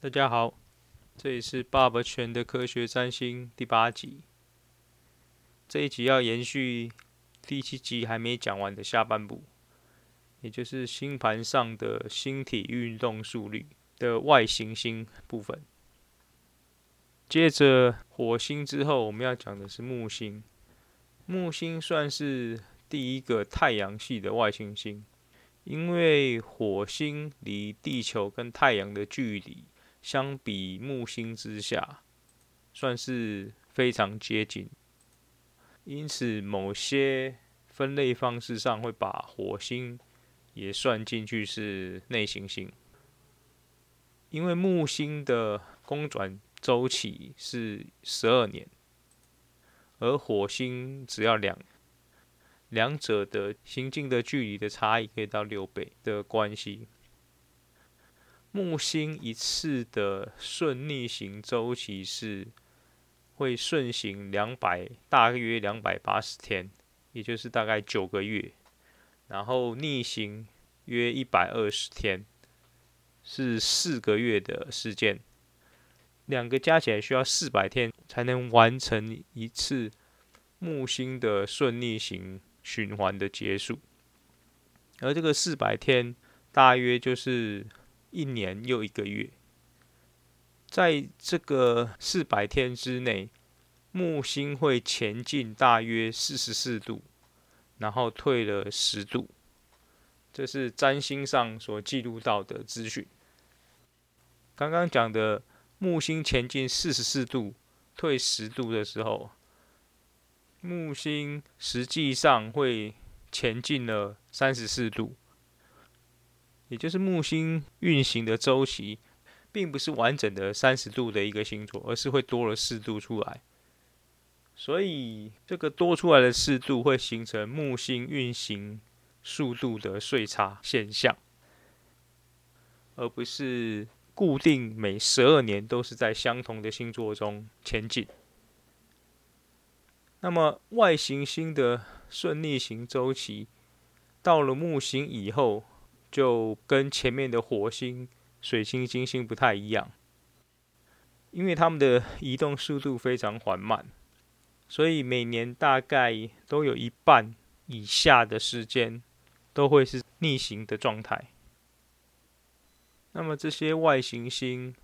大家好，这里是爸爸全的科学占星第八集。这一集要延续第七集还没讲完的下半部，也就是星盘上的星体运动速率的外行星部分。接着火星之后，我们要讲的是木星。木星算是第一个太阳系的外行星，因为火星离地球跟太阳的距离。相比木星之下，算是非常接近，因此某些分类方式上会把火星也算进去是内行星，因为木星的公转周期是十二年，而火星只要两，两者的行进的距离的差异可以到六倍的关系。木星一次的顺逆行周期是会顺行两百，大约两百八十天，也就是大概九个月，然后逆行约一百二十天，是四个月的时间，两个加起来需要四百天才能完成一次木星的顺逆行循环的结束，而这个四百天大约就是。一年又一个月，在这个四百天之内，木星会前进大约四十四度，然后退了十度。这是占星上所记录到的资讯。刚刚讲的木星前进四十四度，退十度的时候，木星实际上会前进了三十四度。也就是木星运行的周期，并不是完整的三十度的一个星座，而是会多了四度出来。所以这个多出来的四度会形成木星运行速度的岁差现象，而不是固定每十二年都是在相同的星座中前进。那么外行星的顺逆行周期到了木星以后，就跟前面的火星、水星、金星不太一样，因为它们的移动速度非常缓慢，所以每年大概都有一半以下的时间都会是逆行的状态。那么这些外行星，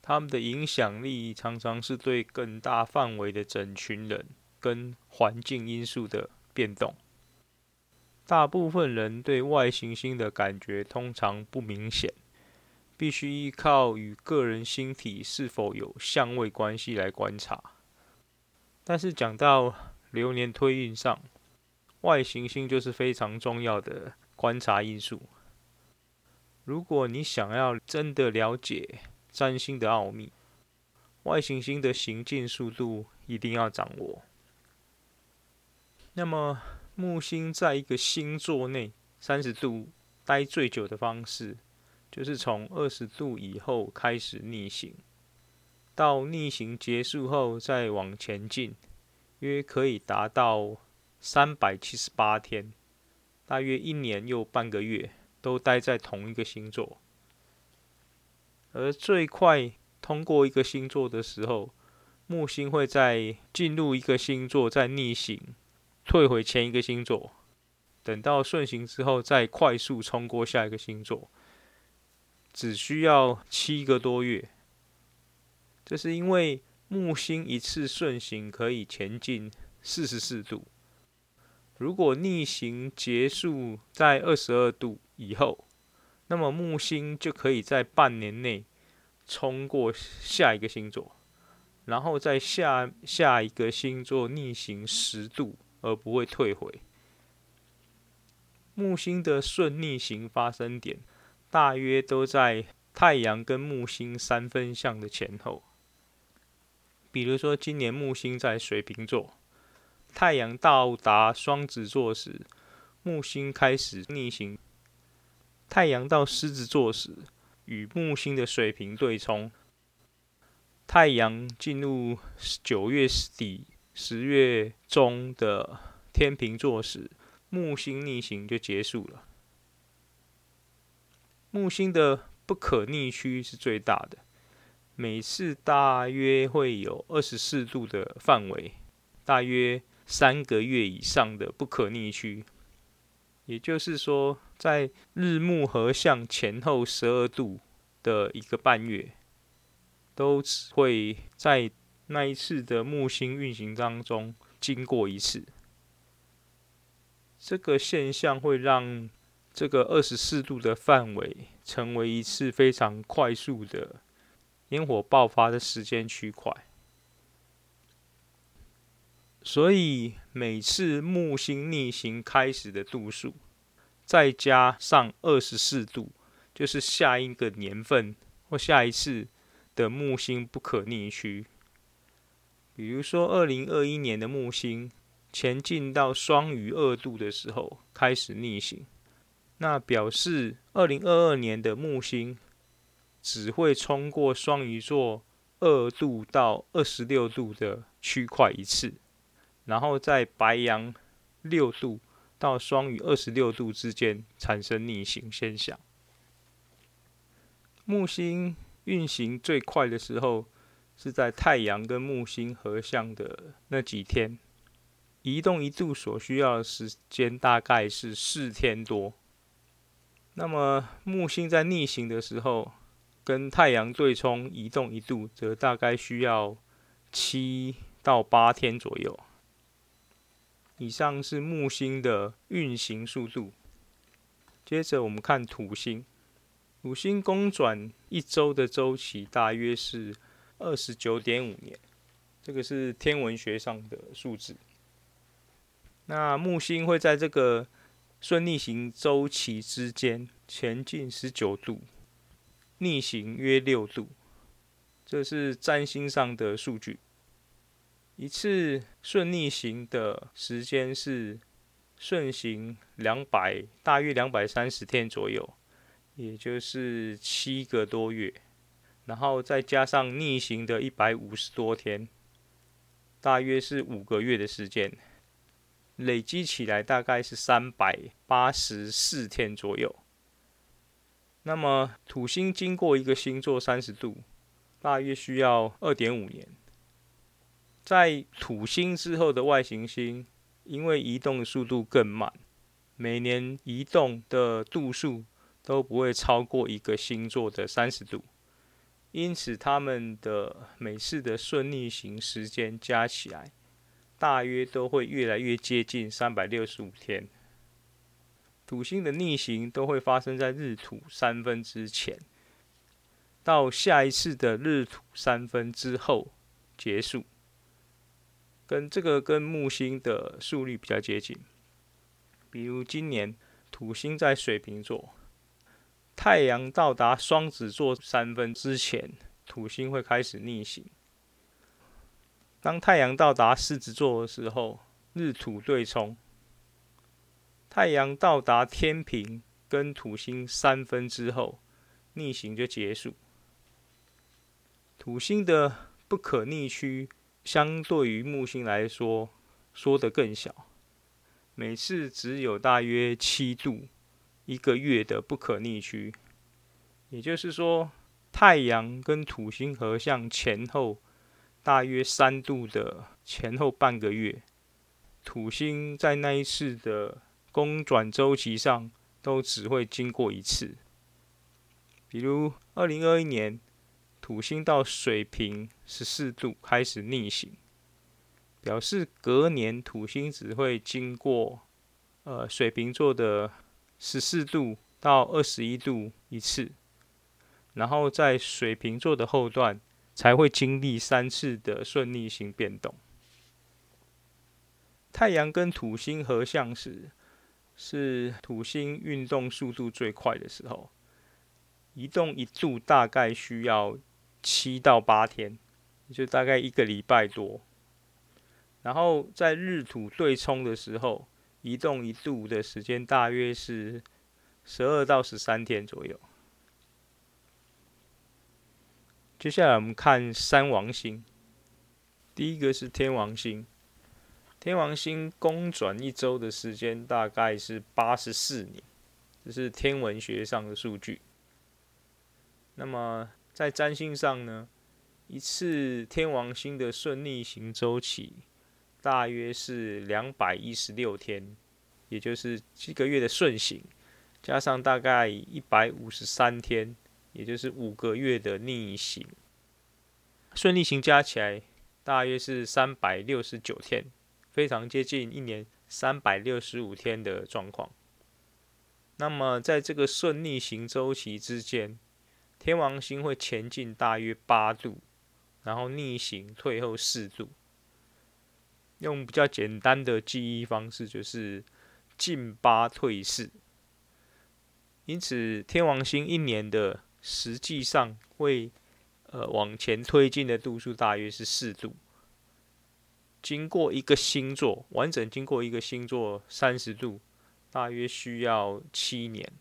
它们的影响力常常是对更大范围的整群人跟环境因素的变动。大部分人对外行星的感觉通常不明显，必须依靠与个人星体是否有相位关系来观察。但是讲到流年推运上，外行星就是非常重要的观察因素。如果你想要真的了解占星的奥秘，外行星的行进速度一定要掌握。那么，木星在一个星座内三十度待最久的方式，就是从二十度以后开始逆行，到逆行结束后再往前进，约可以达到三百七十八天，大约一年又半个月都待在同一个星座。而最快通过一个星座的时候，木星会在进入一个星座再逆行。退回前一个星座，等到顺行之后，再快速冲过下一个星座，只需要七个多月。这是因为木星一次顺行可以前进四十四度，如果逆行结束在二十二度以后，那么木星就可以在半年内冲过下一个星座，然后在下下一个星座逆行十度。而不会退回。木星的顺逆行发生点大约都在太阳跟木星三分相的前后。比如说，今年木星在水瓶座，太阳到达双子座时，木星开始逆行；太阳到狮子座时，与木星的水平对冲；太阳进入九月底。十月中的天秤座时，木星逆行就结束了。木星的不可逆区是最大的，每次大约会有二十四度的范围，大约三个月以上的不可逆区。也就是说，在日木合相前后十二度的一个半月，都会在那一次的木星运行当中经过一次。这个现象会让这个二十四度的范围成为一次非常快速的烟火爆发的时间区块。所以每次木星逆行开始的度数，再加上二十四度，就是下一个年份或下一次的木星不可逆区。比如说二零二一年的木星前进到双鱼二度的时候开始逆行，那表示二零二二年的木星只会冲过双鱼座二度到二十六度的区块一次。然后在白羊六度到双鱼二十六度之间产生逆行现象。木星运行最快的时候是在太阳跟木星合相的那几天，移动一度所需要的时间大概是四天多。那么木星在逆行的时候，跟太阳对冲移动一度，则大概需要七到八天左右。以上是木星的运行速度。接着我们看土星，土星公转一周的周期大约是二十九点五年，这个是天文学上的数字。那木星会在这个顺逆行周期之间前进十九度，逆行约六度，这是占星上的数据。一次顺逆行的时间是顺行两百，大约两百三十天左右，也就是七个多月，然后再加上逆行的一百五十多天，大约是五个月的时间，累积起来大概是三百八十四天左右。那么土星经过一个星座三十度，大约需要二点五年。在土星之后的外行星，因为移动的速度更慢，每年移动的度数都不会超过一个星座的三十度，因此他们的每次的顺逆行时间加起来，大约都会越来越接近三百六十五天。土星的逆行都会发生在日土三分之前，到下一次的日土三分之后结束。跟这个跟木星的速率比较接近，比如今年土星在水瓶座，太阳到达双子座三分之前，土星会开始逆行。当太阳到达狮子座的时候，日土对冲，太阳到达天平跟土星三分之后，逆行就结束。土星的不可逆区。相对于木星来说，缩得更小，每次只有大约七度一个月的不可逆区。也就是说，太阳跟土星合相前后大约三度的前后半个月，土星在那一次的公转周期上都只会经过一次。比如二零二一年。土星到水瓶十四度开始逆行，表示隔年土星只会经过呃水瓶座的十四度到二十一度一次，然后在水瓶座的后段才会经历三次的顺逆行变动。太阳跟土星合相时，是土星运动速度最快的时候，移动一度大概需要。七到八天，就大概一个礼拜多。然后在日土对冲的时候，移动一度的时间大约是十二到十三天左右。接下来我们看三王星，第一个是天王星。天王星公转一周的时间大概是八十四年，这是天文学上的数据。那么在占星上呢，一次天王星的顺逆行周期大约是两百一十六天，也就是七个月的顺行，加上大概一百五十三天，也就是五个月的逆行。顺逆行加起来大约是三百六十九天，非常接近一年三百六十五天的状况。那么在这个顺逆行周期之间，天王星会前进大约八度。然后逆行退后四度，用比较简单的记忆方式就是进八退四。因此，天王星一年的实际上会呃往前推进的度数大约是四度。经过一个星座完整经过一个星座三十度，大约需要七年。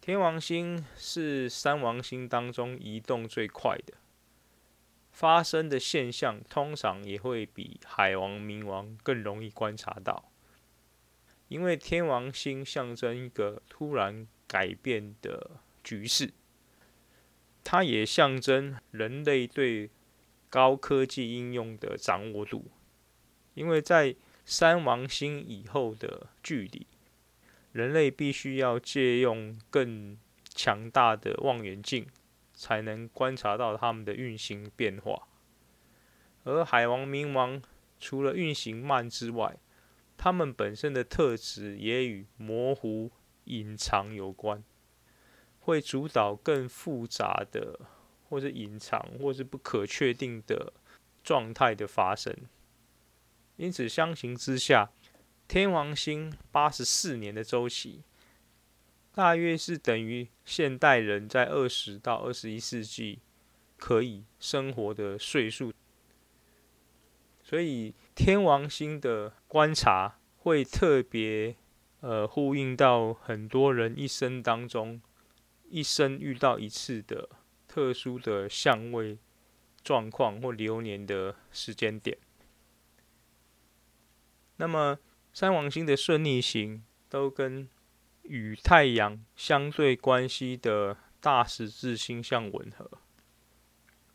天王星是三王星当中移动最快的。发生的现象通常也会比海王、冥王更容易观察到，因为天王星象征一个突然改变的局势，它也象征人类对高科技应用的掌握度，因为在三王星以后的距离，人类必须要借用更强大的望远镜。才能观察到它们的运行变化，而海王、冥王除了运行慢之外，它们本身的特质也与模糊、隐藏有关，会主导更复杂的，或是隐藏，或是不可确定的状态的发生。因此，相形之下，天王星八十四年的周期。大约是等于现代人在二十到二十一世纪可以生活的岁数，所以天王星的观察会特别呃呼应到很多人一生当中一生遇到一次的特殊的相位状况或流年的时间点。那么三王星的顺逆行都跟与太阳相对关系的大十字星相吻合。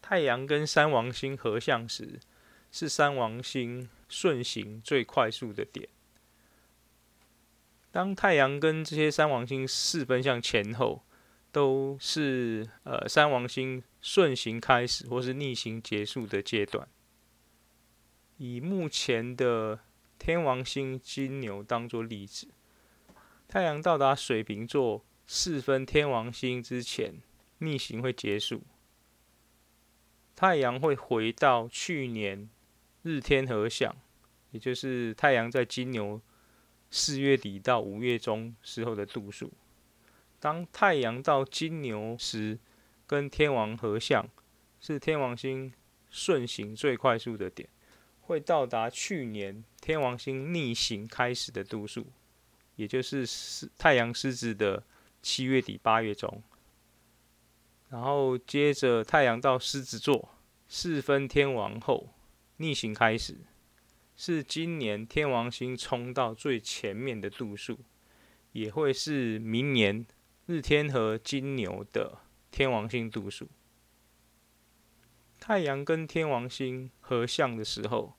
太阳跟三王星合相时，是三王星顺行最快速的点。当太阳跟这些三王星四分相前后，都是呃三王星顺行开始或是逆行结束的阶段。以目前的天王星金牛当作例子。太阳到达水瓶座四分天王星之前，逆行会结束。太阳会回到去年日天合相，也就是太阳在金牛四月底到五月中时候的度数。当太阳到金牛时，跟天王合相，是天王星顺行最快速的点，会到达去年天王星逆行开始的度数。也就是太阳狮子的七月底八月中，然后接着太阳到狮子座四分天王后逆行开始，是今年天王星冲到最前面的度数，也会是明年日天和金牛的天王星度数。太阳跟天王星合相的时候，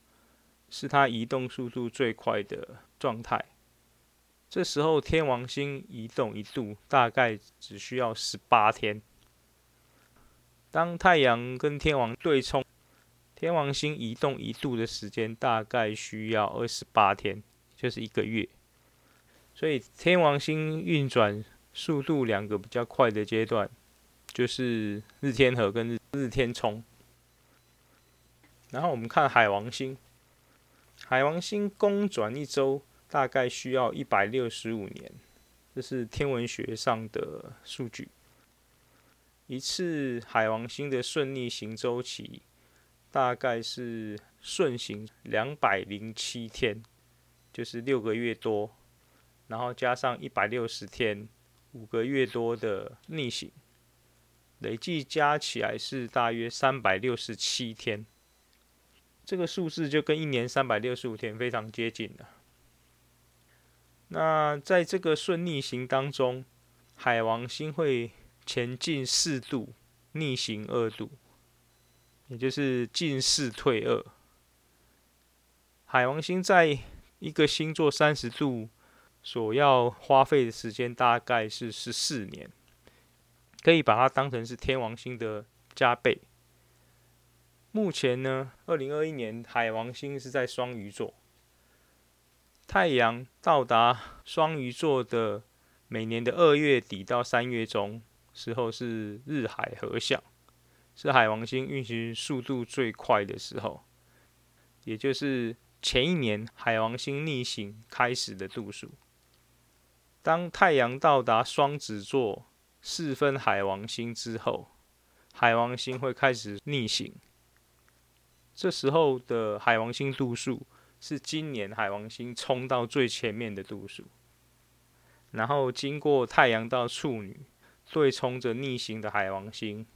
是它移动速度最快的状态。这时候天王星移动一度大概只需要十八天。当太阳跟天王对冲，天王星移动一度的时间大概需要二十八天，就是一个月。所以天王星运转速度两个比较快的阶段，就是日天合跟日日天冲。然后我们看海王星，海王星公转一周。大概需要一百六十五年，这是天文学上的数据。一次海王星的顺逆行周期大概是顺行两百零七天，就是六个月多，然后加上一百六十天，五个月多的逆行，累计加起来是大约三百六十七天。这个数字就跟一年三百六十五天非常接近了。那在这个顺逆行当中，海王星会前进四度，逆行二度。也就是进四退二。海王星在一个星座三十度所要花费的时间大概是十四年，可以把它当成是天王星的加倍。目前呢，二零二一年海王星是在双鱼座，太阳到达双鱼座的每年的二月底到三月中时候是日海合相，是海王星运行速度最快的时候，也就是。前一年海王星逆行开始的度数，当太阳到达双子座四分海王星之后，海王星会开始逆行。这时候的海王星度数是今年海王星冲到最前面的度数，然后经过太阳到处女对冲着逆行的海王星，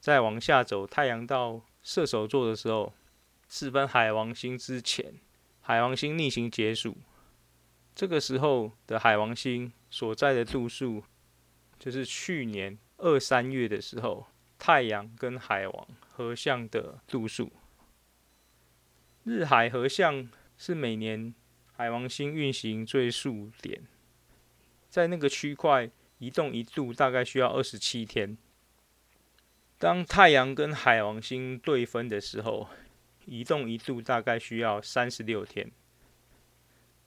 再往下走，太阳到射手座的时候。四分海王星之前，海王星逆行结束，这个时候的海王星所在的度数，就是去年二三月的时候，太阳跟海王合相的度数。日海合相是每年海王星运行最速点，在那个区块移动一度大概需要二十七天。当太阳跟海王星对分的时候，移动一度大概需要三十六天，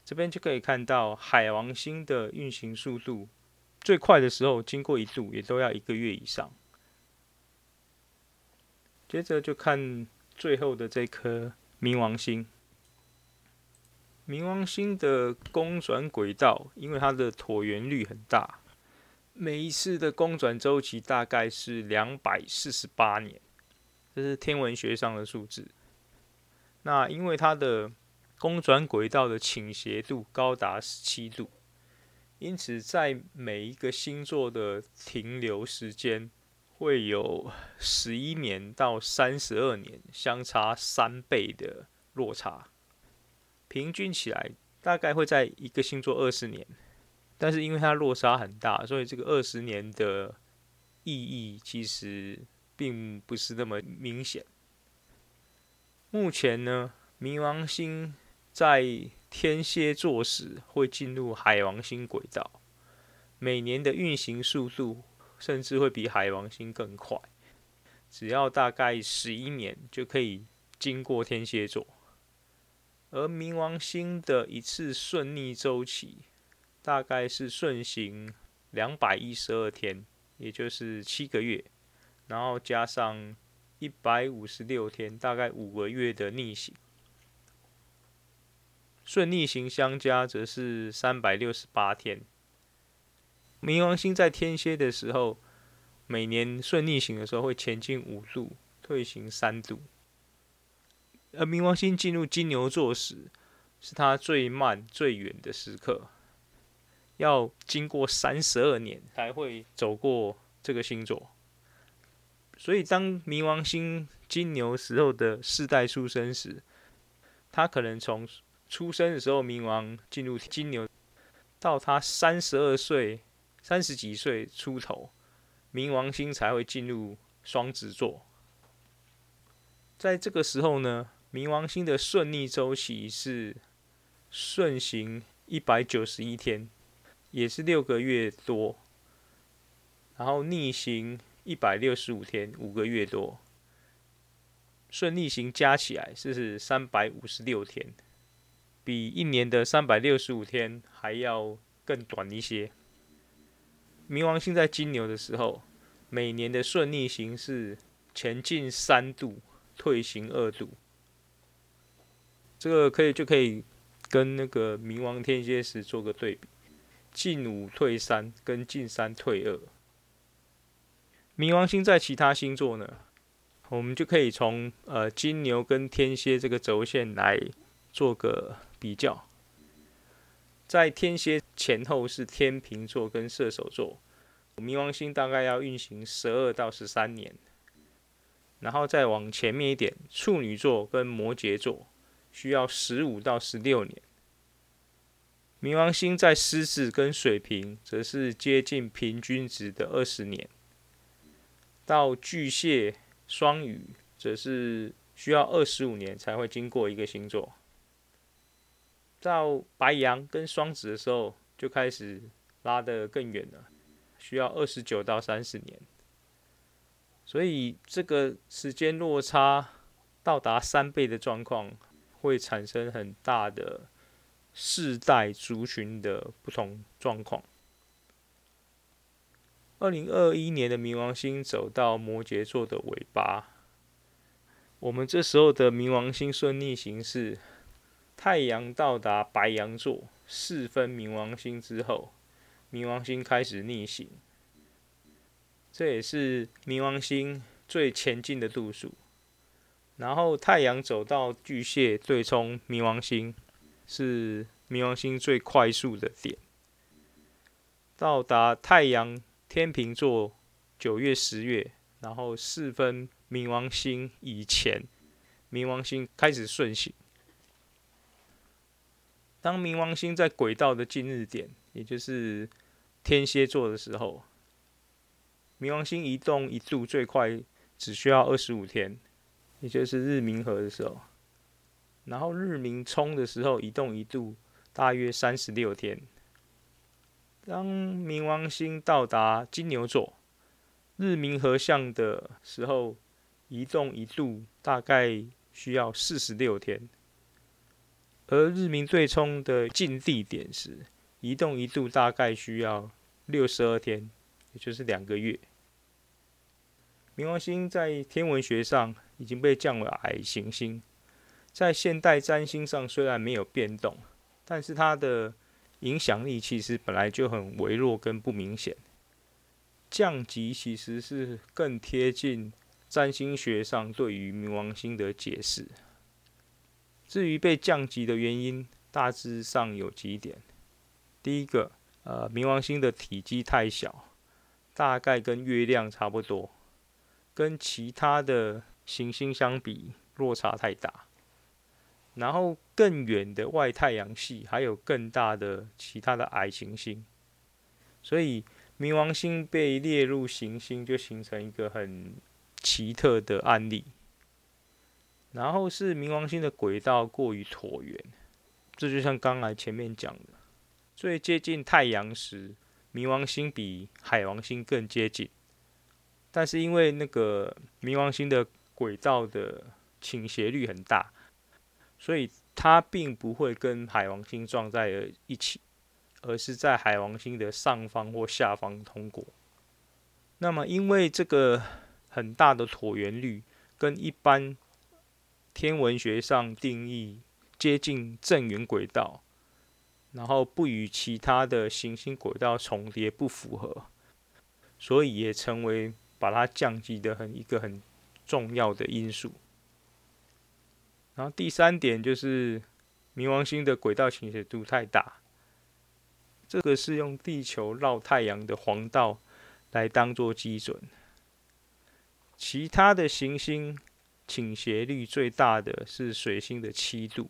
这边就可以看到海王星的运行速度最快的时候，经过一度也都要一个月以上。接着就看最后的这颗冥王星，冥王星的公转轨道，因为它的椭圆率很大，每一次的公转周期大概是两百四十八年，这是天文学上的数字。那因为它的公转轨道的倾斜度高达十七度，因此在每一个星座的停留时间会有十一年到三十二年，相差三倍的落差。平均起来大概会在一个星座二十年，但是因为它落差很大，所以这个二十年的意义其实并不是那么明显。目前呢，冥王星在天蝎座时会进入海王星轨道，每年的运行速度甚至会比海王星更快，只要大概十一年就可以经过天蝎座。而冥王星的一次顺逆周期大概是顺行两百一十二天，也就是七个月，然后加上。一百五十六天，大概五个月的逆行，顺逆行相加则是三百六十八天。冥王星在天蝎的时候，每年顺逆行的时候会前进五度，退行三度。而冥王星进入金牛座时，是它最慢、最远的时刻，要经过三十二年才会走过这个星座。所以，当冥王星金牛时候的世代出生时，他可能从出生的时候冥王进入金牛，到他三十二岁、三十几岁出头，冥王星才会进入双子座。在这个时候呢，冥王星的顺逆周期是顺行一百九十一天，也是六个月多，然后逆行。一百六十五天，五个月多，顺逆行加起来是三百五十六天，比一年的三百六十五天还要更短一些。冥王星在金牛的时候，每年的顺逆行是前进三度，退行二度，这个可以就可以跟那个冥王天蝎时做个对比，进五退三跟进三退二。冥王星在其他星座呢，我们就可以从呃金牛跟天蝎这个轴线来做个比较。在天蝎前后是天秤座跟射手座，冥王星大概要运行十二到十三年，然后再往前面一点，处女座跟摩羯座需要十五到十六年。冥王星在狮子跟水瓶则是接近平均值的二十年。到巨蟹、双鱼则是需要二十五年才会经过一个星座。到白羊跟双子的时候，就开始拉得更远了，需要二十九到三十年。所以这个时间落差到达三倍的状况，会产生很大的世代族群的不同状况。二零二一年的冥王星走到摩羯座的尾巴，我们这时候的冥王星顺逆行是太阳到达白羊座四分冥王星之后，冥王星开始逆行，这也是冥王星最前进的度数。然后太阳走到巨蟹对冲冥王星，是冥王星最快速的点，到达太阳。天秤座九月、十月，然后四分冥王星以前，冥王星开始顺行。当冥王星在轨道的近日点，也就是天蝎座的时候，冥王星移动一度最快只需要二十五天，也就是日冥合的时候。然后日冥冲的时候，移动一度大约三十六天。当冥王星到达金牛座日冥合相的时候，移动一度大概需要四十六天；而日明对冲的近地点时，移动一度大概需要六十二天，也就是两个月。冥王星在天文学上已经被降为矮行星，在现代占星上虽然没有变动，但是它的影响力其实本来就很微弱跟不明显，降级其实是更贴近占星学上对于冥王星的解释。至于被降级的原因，大致上有几点：第一个，呃，冥王星的体积太小，大概跟月亮差不多，跟其他的行星相比落差太大。然后更远的外太阳系还有更大的其他的矮行星，所以冥王星被列入行星就形成一个很奇特的案例。然后是冥王星的轨道过于椭圆，这就像刚才前面讲的，最接近太阳时，冥王星比海王星更接近，但是因为那个冥王星的轨道的倾斜率很大。所以它并不会跟海王星撞在一起，而是在海王星的上方或下方通过。那么，因为这个很大的椭圆率跟一般天文学上定义接近正圆轨道，然后不与其他的行星轨道重叠不符合，所以也成为把它降级的很一个很重要的因素。然后第三点就是冥王星的轨道倾斜度太大，这个是用地球绕太阳的黄道来当做基准。其他的行星倾斜率最大的是水星的七度，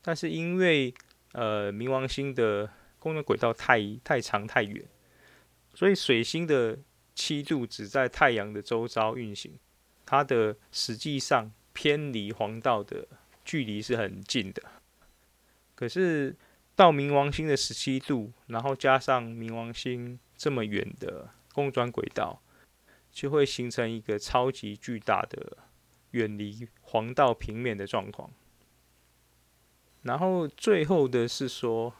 但是因为呃冥王星的公转轨道太太长太远，所以水星的七度只在太阳的周遭运行，它的实际上。偏离黄道的距离是很近的，可是到冥王星的十七度，然后加上冥王星这么远的公转轨道，就会形成一个超级巨大的远离黄道平面的状况。然后最后的是说，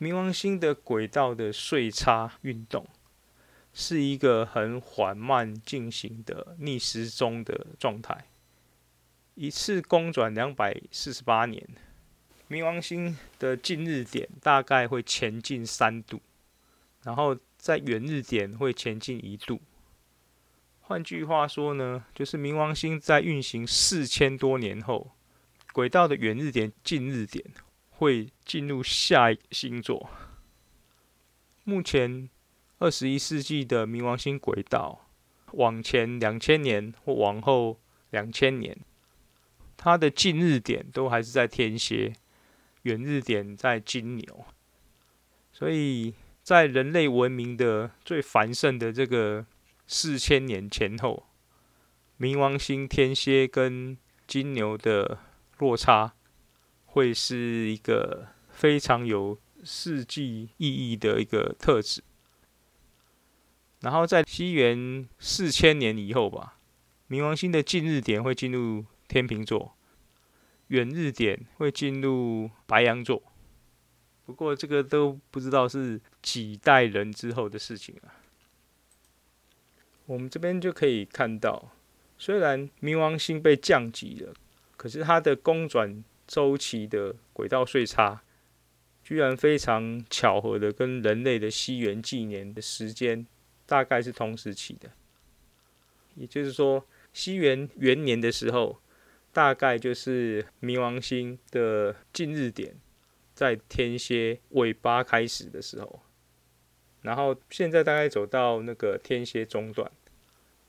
冥王星的轨道的岁差运动是一个很缓慢进行的逆时钟的状态。一次公转两百四十八年，冥王星的近日点大概会前进三度，然后在远日点会前进一度。换句话说呢，就是冥王星在运行四千多年后，轨道的远日点、近日点会进入下一个星座。目前二十一世纪的冥王星轨道，往前两千年或往后两千年。它的近日点都还是在天蝎，远日点在金牛，所以在人类文明的最繁盛的这个四千年前后，冥王星天蝎跟金牛的落差，会是一个非常有世纪意义的一个特质。然后在西元四千年以后吧，冥王星的近日点会进入天秤座，远日点会进入白羊座。不过这个都不知道是几代人之后的事情了。我们这边就可以看到，虽然冥王星被降级了，可是它的公转周期的轨道岁差，居然非常巧合的跟人类的西元纪年的时间大概是同时期的。也就是说，西元元年的时候，大概就是冥王星的近日点。在天蝎尾巴开始的时候，然后现在大概走到那个天蝎中段，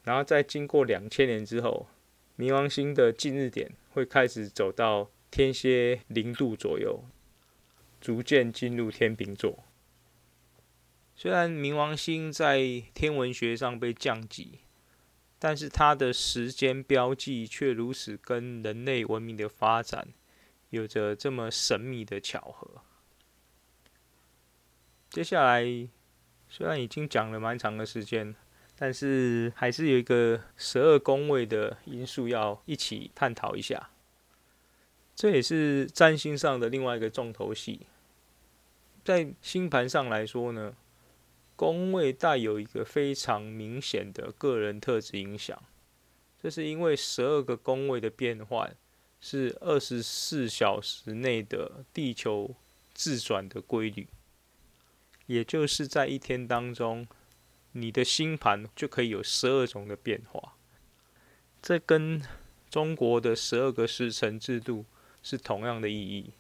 然后在经过两千年之后，冥王星的近日点会开始走到天蝎零度左右，逐渐进入天秤座。虽然冥王星在天文学上被降级，但是它的时间标记却如此跟人类文明的发展。有着这么神秘的巧合。接下来，虽然已经讲了蛮长的时间，但是还是有一个十二宫位的因素要一起探讨一下。这也是占星上的另外一个重头戏。在星盘上来说呢，宫位带有一个非常明显的个人特质影响。这是因为十二个宫位的变换。是二十四小时内的地球自转的规律，也就是在一天当中，你的星盘就可以有十二种的变化。这跟中国的十二个时辰制度是同样的意义。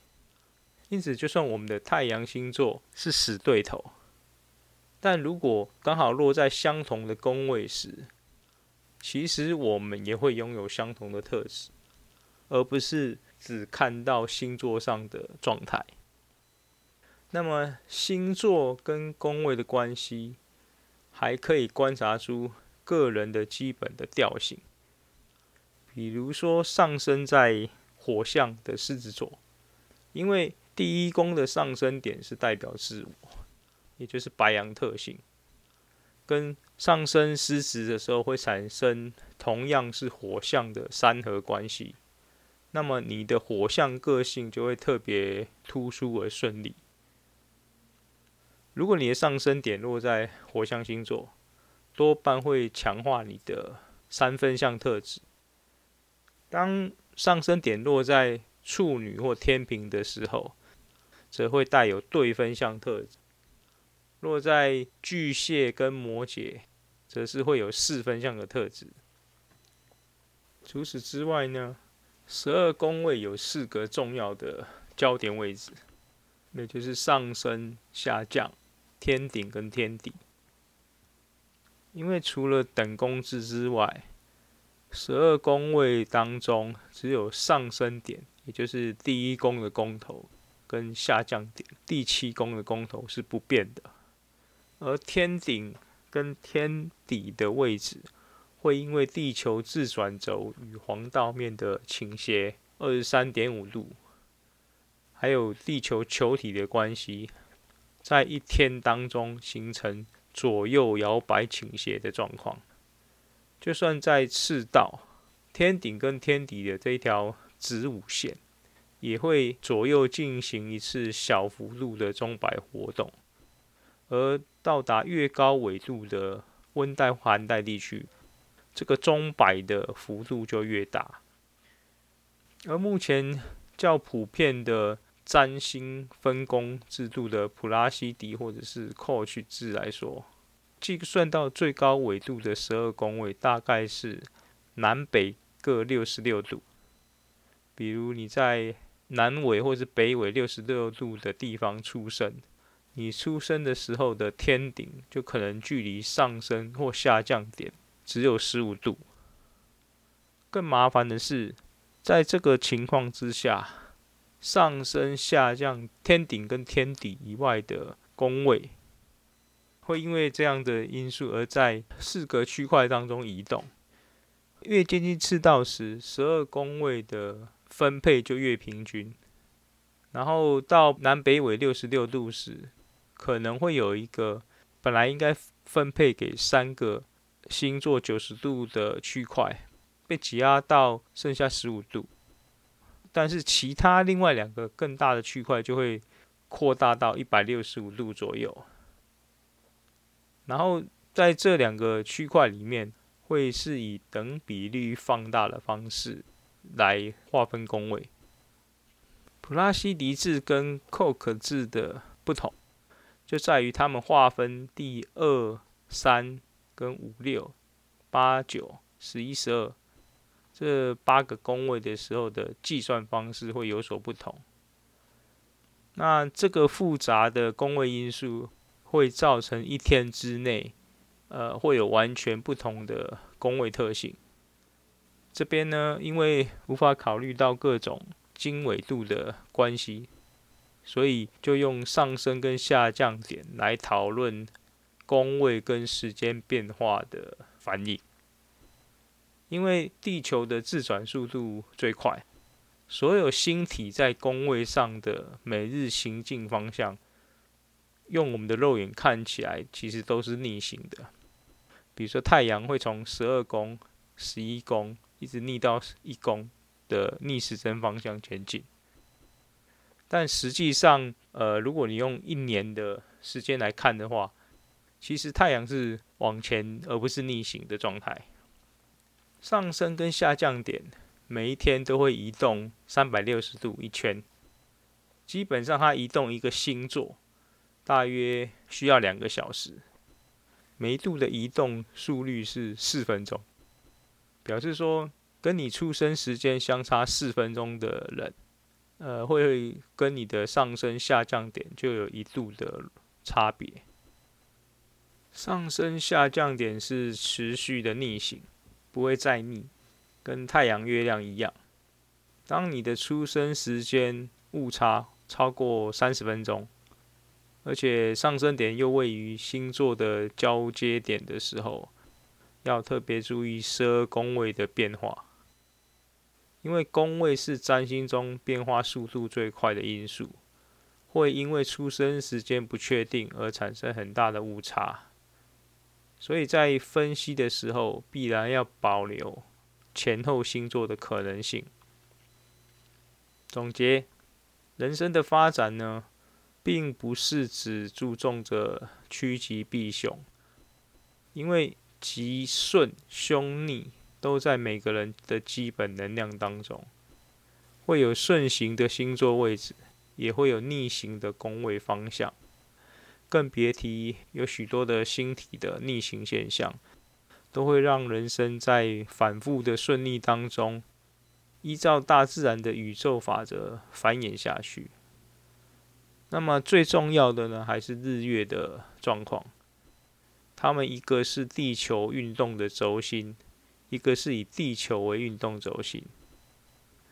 因此，就算我们的太阳星座是死对头，但如果刚好落在相同的宫位时，其实我们也会拥有相同的特质。而不是只看到星座上的状态。那么，星座跟宫位的关系，还可以观察出个人的基本的调性。比如说，上升在火象的狮子座，因为第一宫的上升点是代表自我，也就是白羊特性，跟上升狮子的时候会产生同样是火象的三合关系。那么你的火象个性就会特别突出而顺利。如果你的上升点落在火象星座，多半会强化你的三分相特质。当上升点落在处女或天秤的时候，则会带有对分相特质。落在巨蟹跟摩羯，则是会有四分相的特质。除此之外呢，十二宫位有四个重要的焦点位置，那就是上升、下降、天顶跟天底。因为除了等宫制之外，十二宫位当中只有上升点，也就是第一宫的宫头，跟下降点第七宫的宫头是不变的，而天顶跟天底的位置。会因为地球自转轴与黄道面的倾斜二十三点五度，还有地球球体的关系，在一天当中形成左右摇摆倾斜的状况。就算在赤道，天顶跟天底的这一条子午线，也会左右进行一次小幅度的钟摆活动。而到达越高纬度的温带寒带地区，这个钟摆的幅度就越大，而目前较普遍的占星分工制度的普拉西迪或者是寇去制来说，计算到最高纬度的十二宫位大概是南北各六十六度。比如你在南纬或是北纬六十六度的地方出生，你出生的时候的天顶就可能距离上升或下降点。只有十五度。更麻烦的是，在这个情况之下，上升、下降、天顶跟天底以外的宫位，会因为这样的因素而在四个区块当中移动，越接近赤道时，十二宫位的分配就越平均。然后到南北纬六十六度时，可能会有一个本来应该分配给三个星座九十度的区块，被挤压到剩下十五度。但是其他另外两个更大的区块就会扩大到一百六十五度左右。然后在这两个区块里面，会是以等比例放大的方式来划分宫位。普拉西迪制跟寇克制的不同，就在于他们划分第二、三跟五、六、八、九、十一、十二这八个宫位的时候的计算方式会有所不同。那这个复杂的宫位因素会造成一天之内，呃，会有完全不同的宫位特性。这边呢，因为无法考虑到各种。经纬度的关系，所以就用上升跟下降点来讨论宫位跟时间变化的反应。因为地球的自转速度最快，所有星体在宫位上的每日行进方向，用我们的肉眼看起来其实都是逆行的。比如说太阳会从十二宫、十一宫一直逆到一宫。的逆时针方向前进，但实际上，呃，如果你用一年的时间来看的话，其实太阳是往前而不是逆行的状态。上升跟下降点每一天都会移动三百六十度一圈，基本上它移动一个星座大约需要两个小时，每一度的移动速率是四分钟，表示说。跟你出生时间相差四分钟的人，呃，会跟你的上升下降点就有一度的差别。上升下降点是持续的逆行，不会再逆，跟太阳、月亮一样。当你的出生时间误差超过三十分钟，而且上升点又位于星座的交接点的时候，要特别注意十二宫位的变化。因为宫位是占星中变化速度最快的因素，会因为出生时间不确定而产生很大的误差，所以在分析的时候必然要保留前后星座的可能性。总结，人生的发展呢，并不是只注重着趋吉避凶，因为吉顺凶逆。都在每个人的基本能量当中，会有顺行的星座位置，也会有逆行的宫位方向，更别提有许多的星体的逆行现象，都会让人生在反复的顺逆当中，依照大自然的宇宙法则繁衍下去。那么最重要的呢，还是日月的状况，它们一个是地球运动的轴心。一个是以地球为运动轴心，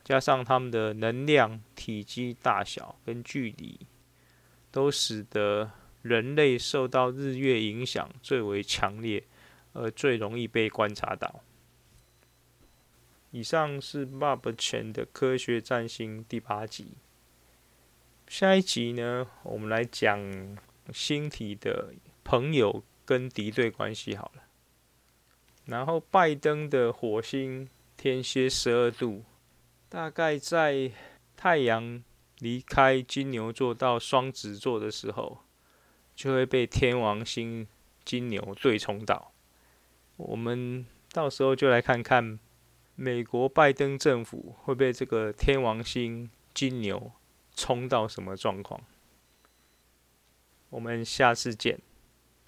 加上它们的能量、体积、大小跟距离，都使得人类受到日月影响最为强烈，而最容易被观察到。以上是 Bob 钱的科学占星第八集。下一集呢，我们来讲星体的朋友跟敌对关系。好了。然后，拜登的火星天蝎十二度，大概在太阳离开金牛座到双子座的时候，就会被天王星金牛对冲到。我们到时候就来看看，美国拜登政府会被这个天王星金牛冲到什么状况。我们下次见。